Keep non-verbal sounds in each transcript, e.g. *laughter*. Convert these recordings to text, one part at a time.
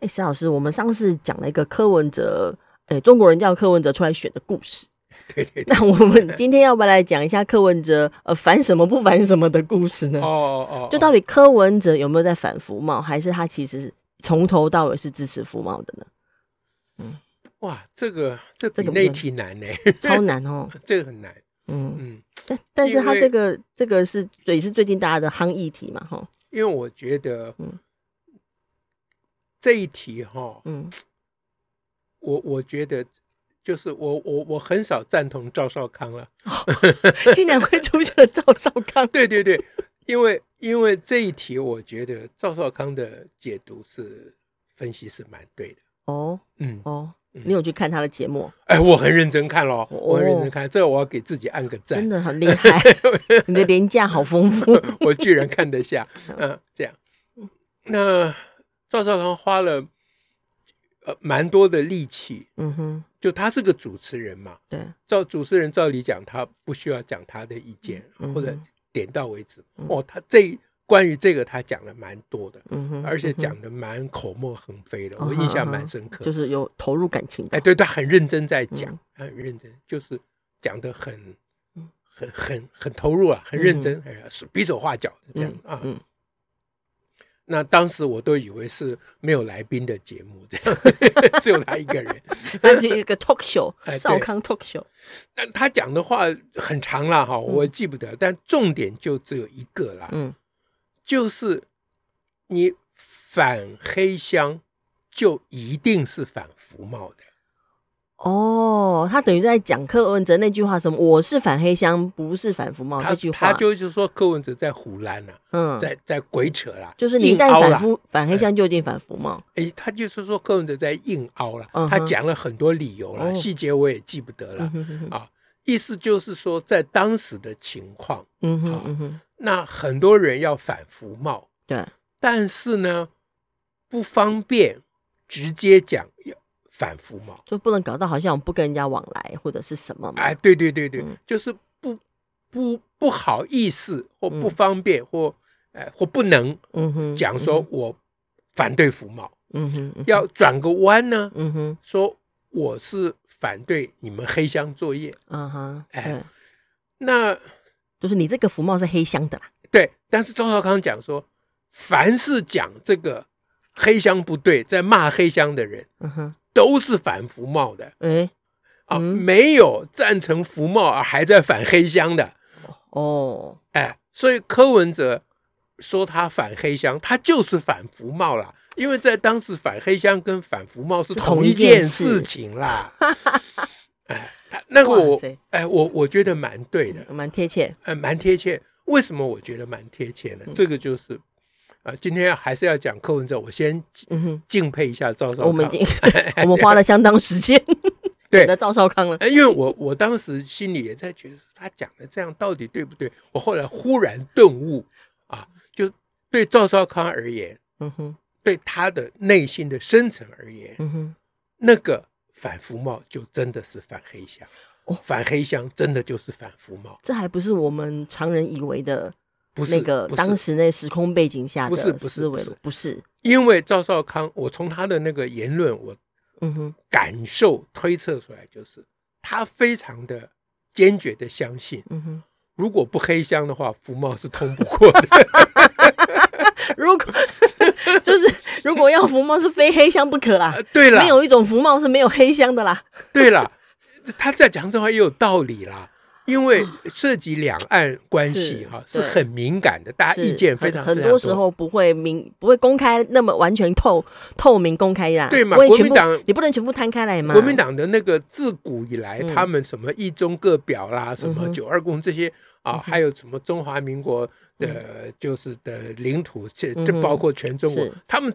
哎，石老师，我们上次讲了一个柯文哲，哎，中国人叫柯文哲出来选的故事。*laughs* 对对，*laughs* 对。那我们今天要不要来讲一下柯文哲呃反什么不反什么的故事呢？哦哦哦。就到底柯文哲有没有在反服贸，还是他其实从头到尾是支持服贸的呢？嗯，哇，这个这比那题难呢，*laughs* 超难哦，这个很难。嗯嗯。但但是他这个这个是也是最近大家的夯议题嘛，哈。因为我觉得，嗯。这一题哈，嗯，我我觉得就是我我我很少赞同赵少康了，竟然会出现了赵少康，*laughs* 对对对，因为因为这一题，我觉得赵少康的解读是分析是蛮对的。哦，嗯哦，你有去看他的节目？哎，我很认真看咯，我很认真看，这个我要给自己按个赞，真的很厉害，*laughs* 你的廉价好丰富，*laughs* 我居然看得下，嗯，这样，那。赵少康花了呃蛮多的力气，嗯哼，就他是个主持人嘛，对，照主持人照理讲，他不需要讲他的意见，嗯、或者点到为止。嗯、哦，他这关于这个他讲了蛮多的，嗯哼，而且讲的蛮口沫横飞的，嗯、我印象蛮深刻，就是有投入感情。哎，对，他很认真在讲，嗯、很认真，就是讲的很很很很投入啊，很认真，是比手画脚的这样、嗯、啊。嗯那当时我都以为是没有来宾的节目，这样 *laughs* 只有他一个人，*laughs* 那就一个 talk show，少康 talk show。但他讲的话很长了哈，我记不得，嗯、但重点就只有一个啦，嗯，就是你反黑箱，就一定是反服贸的。哦，他等于在讲柯文哲那句话，什么我是反黑箱，不是反服贸这句话，他就是说柯文哲在胡乱了，嗯，在在鬼扯了，就是你一旦反服反黑箱就一定反服贸，哎，他就是说柯文哲在硬凹了，他讲了很多理由了，细节我也记不得了啊，意思就是说在当时的情况，嗯哼嗯哼，那很多人要反服贸，对，但是呢不方便直接讲要。反服贸就不能搞到好像我们不跟人家往来或者是什么嘛？哎，对对对对，嗯、就是不不不好意思或不方便、嗯、或哎或不能嗯哼讲说我反对服贸，嗯哼，嗯哼。要转个弯呢，嗯哼，说我是反对你们黑箱作业，嗯哼，哎，那就是你这个服贸是黑箱的啦，对，但是周少康讲说，凡是讲这个黑箱不对，在骂黑箱的人，嗯哼。都是反服贸的，哎、欸，啊，没有赞成服贸而还在反黑箱的，哦，哎，所以柯文哲说他反黑箱，他就是反服贸啦，因为在当时反黑箱跟反服贸是同一件事情啦，*laughs* 哎，那个我，哎，我我觉得蛮对的，蛮贴切，哎，蛮贴切。为什么我觉得蛮贴切呢？嗯、这个就是。啊，今天还是要讲柯文哲，我先敬佩一下赵少康。我们已经 *laughs* 我们花了相当时间 *laughs* 对的赵少康了，因为我我当时心里也在觉得他讲的这样到底对不对？我后来忽然顿悟啊，就对赵少康而言，嗯哼，对他的内心的深层而言，嗯哼，那个反服贸就真的是反黑箱，哦，反黑箱真的就是反服贸，这还不是我们常人以为的。不是那个当时那时空背景下的思维，不是不是。不是，因为赵少康，我从他的那个言论，我嗯哼。感受推测出来，就是他非常的坚决的相信，嗯哼，如果不黑箱的话，服贸是通不过的。*laughs* 如果 *laughs* 就是如果要服贸是非黑箱不可啦，对了，没有一种服贸是没有黑箱的啦。对了，*laughs* 他在讲这话也有道理啦。因为涉及两岸关系哈，是很敏感的，大家意见非常很多时候不会明不会公开那么完全透透明公开呀，对嘛？国民党你不能全部摊开来嘛？国民党的那个自古以来，他们什么一中各表啦，什么九二共这些啊，还有什么中华民国的，就是的领土，这这包括全中国，他们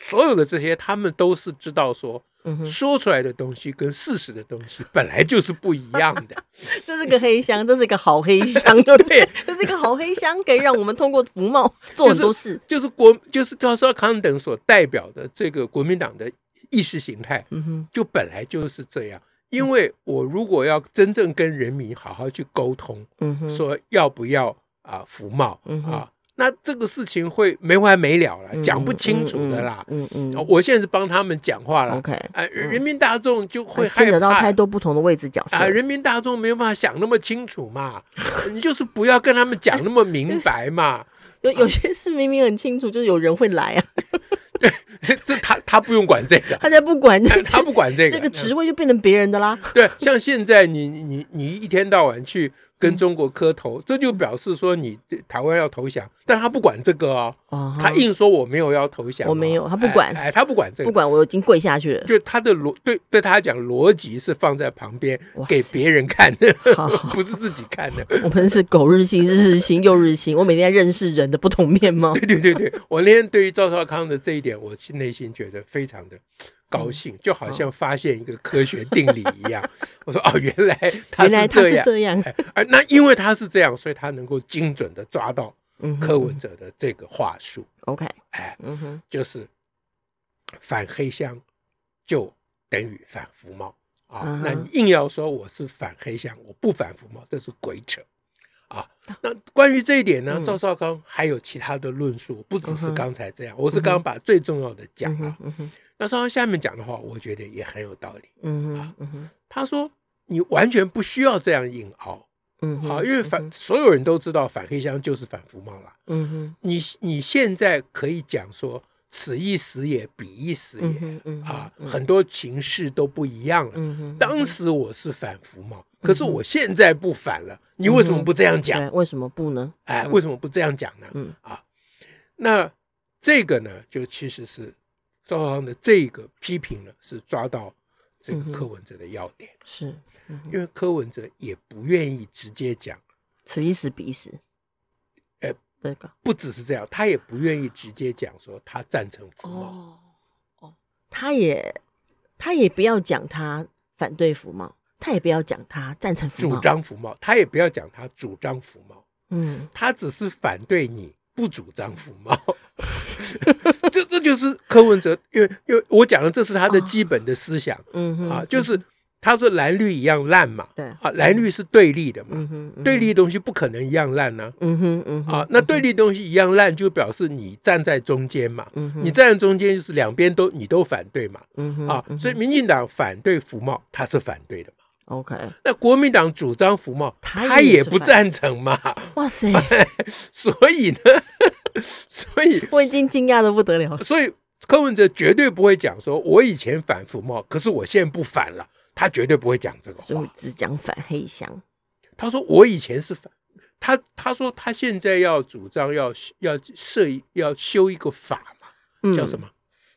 所有的这些，他们都是知道说，说出来的东西跟事实的东西本来就是不一样的。*laughs* 这是个黑箱，这是一个好黑箱，对 *laughs* 不对？*laughs* 这是一个好黑箱，可以让我们通过服贸做很多事。就是、就是、国，就是赵少康等所代表的这个国民党的意识形态，嗯哼，就本来就是这样。因为我如果要真正跟人民好好去沟通，嗯哼，说要不要啊服贸，嗯啊。那这个事情会没完没了了，讲不清楚的啦。嗯嗯，我现在是帮他们讲话了。OK，哎，人民大众就会牵扯到太多不同的位置角色啊。人民大众没有办法想那么清楚嘛，*laughs* 你就是不要跟他们讲那么明白嘛。*laughs* 有有些事明明很清楚，就是有人会来啊。*laughs* 对，这他他不用管这个，他才不管，他不管这个，这个职位就变成别人的啦。对，像现在你你你一天到晚去。跟中国磕头，这就表示说你台湾要投降，但他不管这个哦，他硬说我没有要投降，我没有，他不管，哎，他不管这个，不管，我已经跪下去了。就他的逻对对他讲逻辑是放在旁边给别人看的，不是自己看的。我们是狗日新，日日新，又日新。我每天在认识人的不同面貌。对对对对，我那天对于赵少康的这一点，我内心觉得非常的。高兴，就好像发现一个科学定理一样。*laughs* 我说哦，原来他是这样，而那因为他是这样，所以他能够精准的抓到柯文哲的这个话术。OK，哎，嗯哼，就是反黑箱就等于反服贸。啊。那你硬要说我是反黑箱，我不反服贸，这是鬼扯啊。那关于这一点呢，赵少康还有其他的论述，不只是刚才这样。我是刚刚把最重要的讲了。那稍后下面讲的话，我觉得也很有道理。嗯哼，嗯，他说你完全不需要这样硬熬。嗯哼，啊，因为反所有人都知道反黑箱就是反服贸了。嗯哼，你你现在可以讲说此一时也彼一时也。啊，很多情势都不一样了。嗯，当时我是反服贸，可是我现在不反了。你为什么不这样讲？为什么不呢？哎，为什么不这样讲呢？嗯啊，那这个呢，就其实是。赵少康的这个批评呢，是抓到这个柯文哲的要点，嗯、是、嗯、因为柯文哲也不愿意直接讲此一时彼一时，哎，这个不只是这样，他也不愿意直接讲说他赞成服贸，哦，哦，他也他也不要讲他反对服贸，他也不要讲他赞成服贸，主张服贸，他也不要讲他主张服贸，嗯，他只是反对你不主张服贸。*laughs* 这这就是柯文哲，因为因为我讲的这是他的基本的思想，嗯哼，啊，就是他说蓝绿一样烂嘛，对，啊，蓝绿是对立的嘛，对立的东西不可能一样烂呢，嗯哼，嗯啊，那对立东西一样烂，就表示你站在中间嘛，嗯你站在中间就是两边都你都反对嘛，嗯哼啊，所以民进党反对服贸，他是反对的嘛，OK，那国民党主张服贸，他也不赞成嘛，哇塞，*laughs* 所以呢。*laughs* 所以我已经惊讶的不得了。所以柯文哲绝对不会讲说，我以前反服贸，可是我现在不反了。他绝对不会讲这个话，只讲反黑箱。他说我以前是反，他他说他现在要主张要要设要修一个法嘛，叫什么？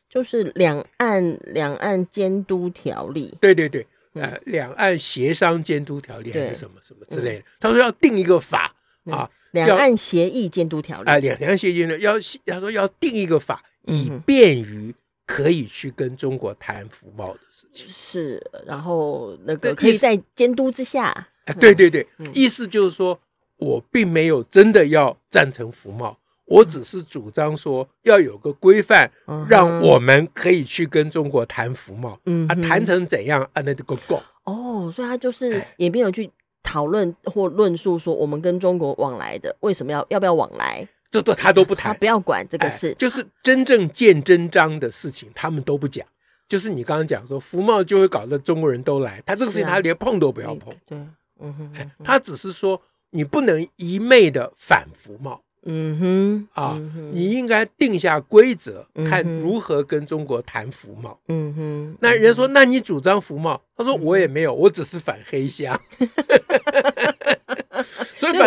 就是两岸两岸监督条例。对对对，呃，两岸协商监督条例还是什么什么之类的。他说要定一个法啊。两岸协议监督条例啊，两岸协议呢要他说要定一个法，以便于可以去跟中国谈服贸的事情。是，然后那个可以在监督之下。啊，对对对，意思就是说我并没有真的要赞成服贸，我只是主张说要有个规范，让我们可以去跟中国谈服贸。嗯，啊，谈成怎样啊？那这个够。哦，所以他就是也没有去。讨论或论述说，我们跟中国往来的为什么要要不要往来？这都他都不谈，他不要管这个事，哎、就是真正见真章的事情，他们都不讲。就是你刚刚讲说福茂就会搞得中国人都来，他这个事情他连碰都不要碰。对，嗯哼，哎，他只是说你不能一昧的反福茂。嗯哼，啊，你应该定下规则，看如何跟中国谈服贸。嗯哼，那人家说，那你主张服贸？他说我也没有，我只是反黑箱。*laughs*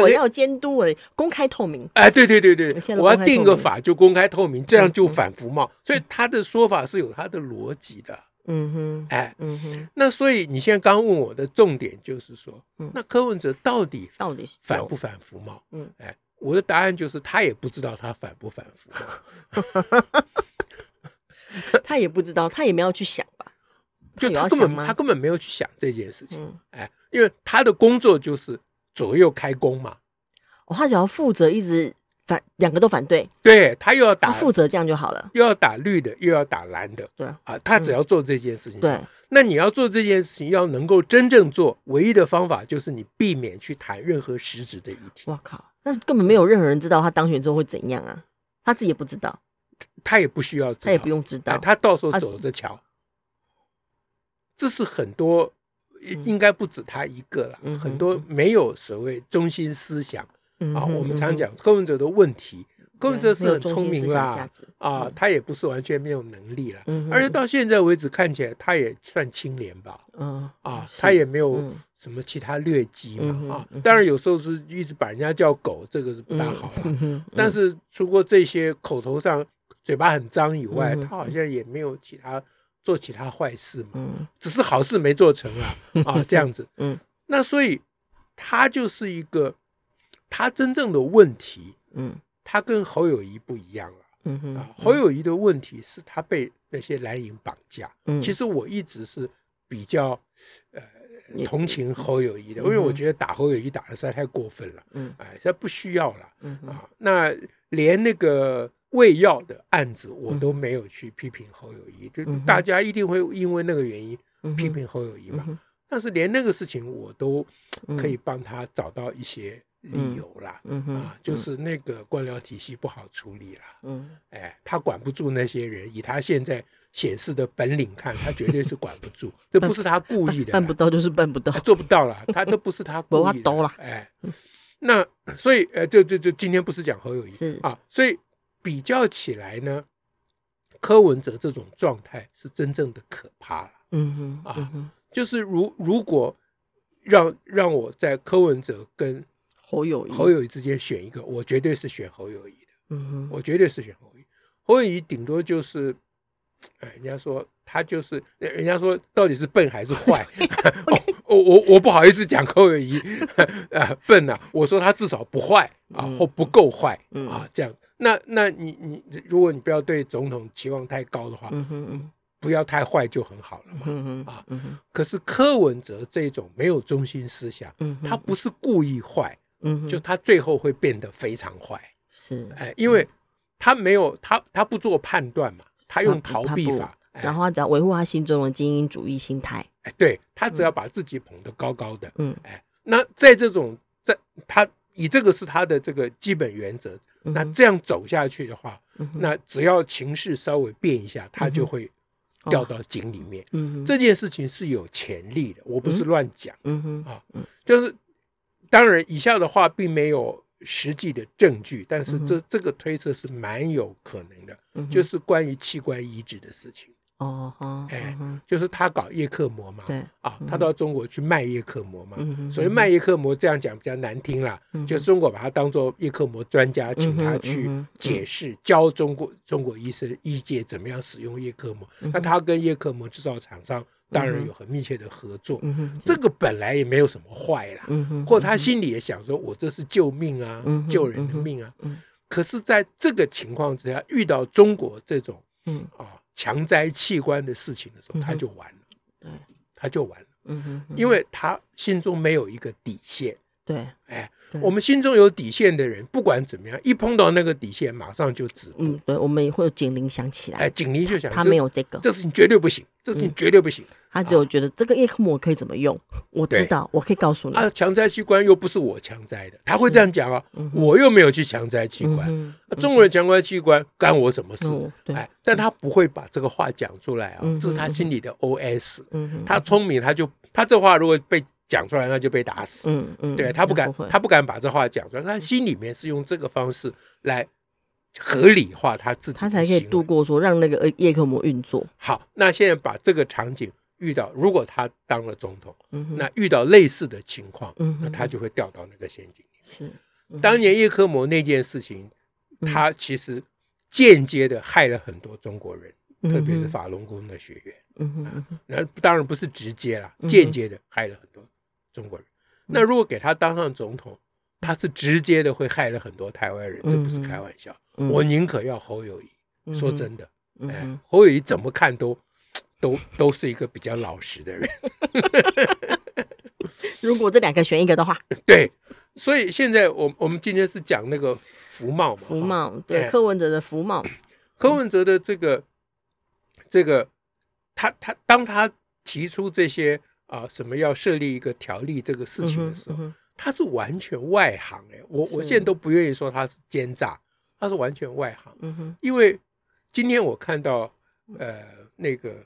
我要监督而已，公开透明。哎，对对对对，我要定个法就公开透明，这样就反服贸。所以他的说法是有他的逻辑的。嗯哼，哎，嗯哼，那所以你现在刚问我的重点就是说，那柯文哲到底到底反不反服贸？嗯，哎。我的答案就是，他也不知道他反不反服贸。*laughs* 他也不知道，他也没有去想吧？就他根本他根本没有去想这件事情。嗯、哎，因为他的工作就是左右开弓嘛。哦，他只要负责一直反，两个都反对。对，他又要打，负责这样就好了。又要打绿的，又要打蓝的。对啊，他只要做这件事情。嗯、对。那你要做这件事情，要能够真正做，唯一的方法就是你避免去谈任何实质的议题。我靠，那根本没有任何人知道他当选之后会怎样啊？他自己也不知道，他也不需要知道，他也不用知道，他到时候走着瞧。这是很多，应该不止他一个了，嗯、很多没有所谓中心思想、嗯、啊。我们常讲柯文哲的问题。柯文哲是很聪明啦，啊，他也不是完全没有能力了，而且到现在为止看起来他也算清廉吧，嗯啊，他也没有什么其他劣迹嘛，啊，当然有时候是一直把人家叫狗，这个是不大好了，但是除过这些口头上嘴巴很脏以外，他好像也没有其他做其他坏事嘛，只是好事没做成啊，*laughs* 啊，这样子，嗯，那所以他就是一个他真正的问题，嗯。他跟侯友谊不一样了，嗯哼，啊，侯友谊的问题是他被那些蓝营绑架。嗯，其实我一直是比较呃同情侯友谊的，因为我觉得打侯友谊打的实在太过分了。嗯，哎，这不需要了。嗯啊，那连那个喂药的案子我都没有去批评侯友谊，就大家一定会因为那个原因批评侯友谊嘛。但是连那个事情我都可以帮他找到一些。理由啦，嗯嗯、啊，就是那个官僚体系不好处理啦，嗯，哎，他管不住那些人，以他现在显示的本领看，他绝对是管不住，*laughs* 这不是他故意的，办不到就是办不到，做不到了，他都不是他 *laughs* 故意的，哎，那所以呃，就就就今天不是讲侯友谊啊，所以比较起来呢，柯文哲这种状态是真正的可怕了，嗯哼，啊，就是如如果让让我在柯文哲跟侯友谊，侯友谊之间选一个，我绝对是选侯友谊的。嗯哼，我绝对是选侯友谊。侯友谊顶多就是，哎，人家说他就是，人家说到底是笨还是坏？*laughs* 我 *laughs* 我我不好意思讲侯友谊 *laughs* 啊笨啊，我说他至少不坏啊，或不够坏啊，这样。那那你你，如果你不要对总统期望太高的话，不要太坏就很好了嘛。嗯啊，可是柯文哲这种没有中心思想，嗯他不是故意坏。嗯，就他最后会变得非常坏，是哎，因为他没有他他不做判断嘛，他用逃避法，然后他只要维护他心中的精英主义心态，哎，对他只要把自己捧得高高的，嗯，哎，那在这种在他以这个是他的这个基本原则，那这样走下去的话，那只要情势稍微变一下，他就会掉到井里面，嗯，这件事情是有潜力的，我不是乱讲，嗯哼。啊，就是。当然，以下的话并没有实际的证据，但是这这个推测是蛮有可能的，嗯、就是关于器官移植的事情。哦，哎，就是他搞叶克膜嘛，对，啊，他到中国去卖叶克膜嘛，所以卖叶克膜这样讲比较难听啦，就是中国把他当做叶克膜专家，请他去解释、教中国中国医生医界怎么样使用叶克膜。那他跟叶克膜制造厂商。当然有很密切的合作，嗯、这个本来也没有什么坏啦，嗯、或者他心里也想说，我这是救命啊，嗯、救人的命啊。嗯、可是在这个情况之下，遇到中国这种、嗯、啊强摘器官的事情的时候，他就完了，对、嗯，他就完了，嗯、哼。因为他心中没有一个底线，对，哎。我们心中有底线的人，不管怎么样，一碰到那个底线，马上就止步。嗯，对，我们也会有警铃响起来。哎，警铃就响。他没有这个，这事情绝对不行，这事情绝对不行。他只有觉得这个叶克膜可以怎么用，我知道，我可以告诉你。啊，强摘器官又不是我强摘的，他会这样讲啊，我又没有去强摘器官，中国人强摘器官干我什么事？哎，但他不会把这个话讲出来啊，这是他心里的 OS。嗯他聪明，他就他这话如果被。讲出来那就被打死，嗯嗯，对，他不敢，他不敢把这话讲出来，他心里面是用这个方式来合理化他自己，他才可以度过说让那个叶克膜运作。好，那现在把这个场景遇到，如果他当了总统，那遇到类似的情况，那他就会掉到那个陷阱里面。是，当年叶克膜那件事情，他其实间接的害了很多中国人，特别是法轮功的学员。嗯哼，那当然不是直接了，间接的害了很多。中国人，那如果给他当上总统，他是直接的会害了很多台湾人，这不是开玩笑。我宁可要侯友宜，说真的，哎，侯友宜怎么看都都都是一个比较老实的人。*laughs* 如果这两个选一个的话，*laughs* 对，所以现在我我们今天是讲那个福茂嘛，服贸对柯文哲的福茂，*clears throat* 柯文哲的这个这个他他当他提出这些啊什么要设立一个条例这个事情的时候，他是完全外行哎，我我现在都不愿意说他是奸诈，他是完全外行，嗯哼，因为今天我看到呃那个。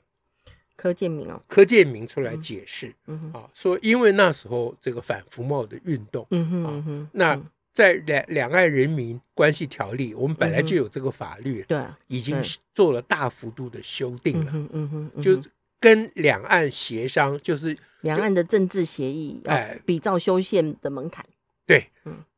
柯建明哦，柯建明出来解释，啊，说因为那时候这个反服贸的运动，啊，那在两两岸人民关系条例，我们本来就有这个法律，对，已经做了大幅度的修订了，嗯哼，就跟两岸协商，就是两岸的政治协议，哎，比照修宪的门槛。对，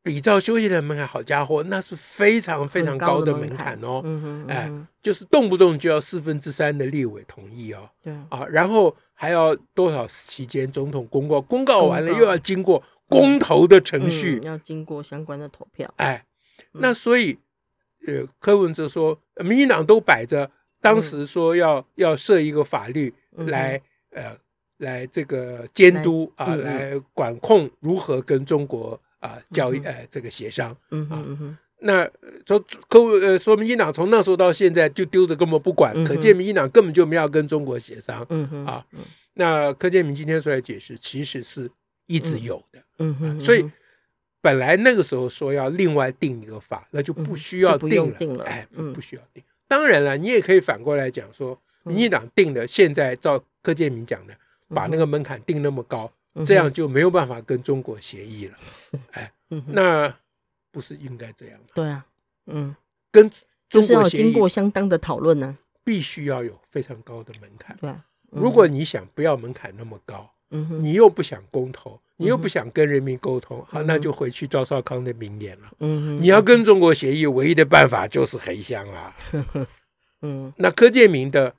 比照修宪的门槛，好家伙，那是非常非常高的门槛哦。嗯哼哎，就是动不动就要四分之三的立委同意哦。对啊，然后还要多少期间总统公告，公告完了又要经过公投的程序，要经过相关的投票。哎，那所以，呃，柯文哲说，民进党都摆着，当时说要要设一个法律来，呃，来这个监督啊，来管控如何跟中国。啊，交易呃，这个协商，嗯嗯嗯，那说柯呃，说民进党从那时候到现在就丢着根本不管，可见民进党根本就没有跟中国协商，嗯哼，啊，那柯建明今天出来解释，其实是一直有的，嗯哼，所以本来那个时候说要另外定一个法，那就不需要定了，哎，不需要定。当然了，你也可以反过来讲说，民进党定的，现在照柯建明讲的，把那个门槛定那么高。这样就没有办法跟中国协议了，*laughs* 哎，那不是应该这样吗？对啊，嗯，跟中国经过相当的讨论呢，必须要有非常高的门槛。对，如果你想不要门槛那么高，嗯，你又不想公投，你又不想跟人民沟通，好，那就回去赵少康的名言了。嗯，你要跟中国协议，唯一的办法就是黑箱啊。*laughs* 嗯，那柯建明的。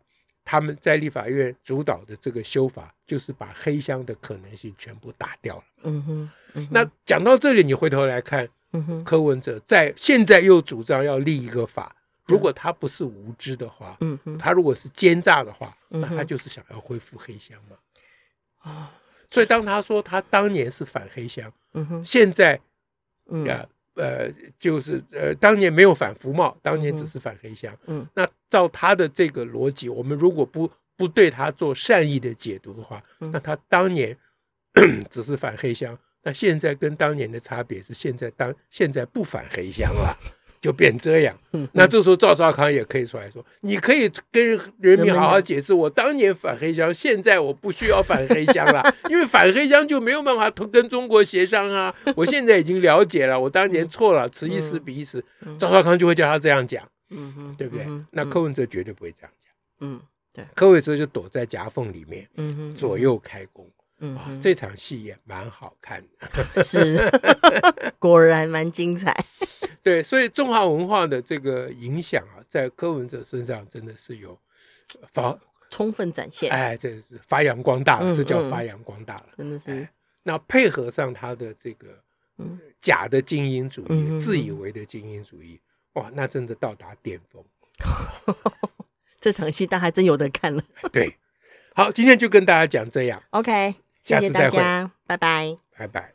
他们在立法院主导的这个修法，就是把黑箱的可能性全部打掉了。嗯哼，嗯哼，那讲到这里，你回头来看，嗯哼，柯文哲在现在又主张要立一个法，如果他不是无知的话，嗯哼，他如果是奸诈的话，那他就是想要恢复黑箱嘛。啊，所以当他说他当年是反黑箱，嗯哼，现在，嗯。呃，就是呃，当年没有反服贸，当年只是反黑箱。嗯，嗯，那照他的这个逻辑，我们如果不不对他做善意的解读的话，嗯、那他当年 *clears throat* 只是反黑箱，那现在跟当年的差别是，现在当现在不反黑箱了。就变这样，*laughs* 那这时候赵少康也可以出来说：“你可以跟人民好好解释，我当年反黑箱，现在我不需要反黑箱了，*laughs* 因为反黑箱就没有办法跟中国协商啊。我现在已经了解了，我当年错了，此一时彼一时。赵少康就会叫他这样讲，嗯哼，对不对？那柯文哲绝对不会这样讲，嗯，对，柯文哲就躲在夹缝里面，嗯哼，左右开弓，嗯，这场戏也蛮好看的，是，*laughs* 果然蛮精彩。”对，所以中华文化的这个影响啊，在柯文哲身上真的是有发充分展现。哎，这是发扬光大了，嗯、这叫发扬光大了，真的是、哎。那配合上他的这个假的精英主义，嗯、自以为的精英主义，哇，那真的到达巅峰。*laughs* 这场戏大家还真有的看了。对，好，今天就跟大家讲这样。OK，谢谢大家，拜拜，拜拜。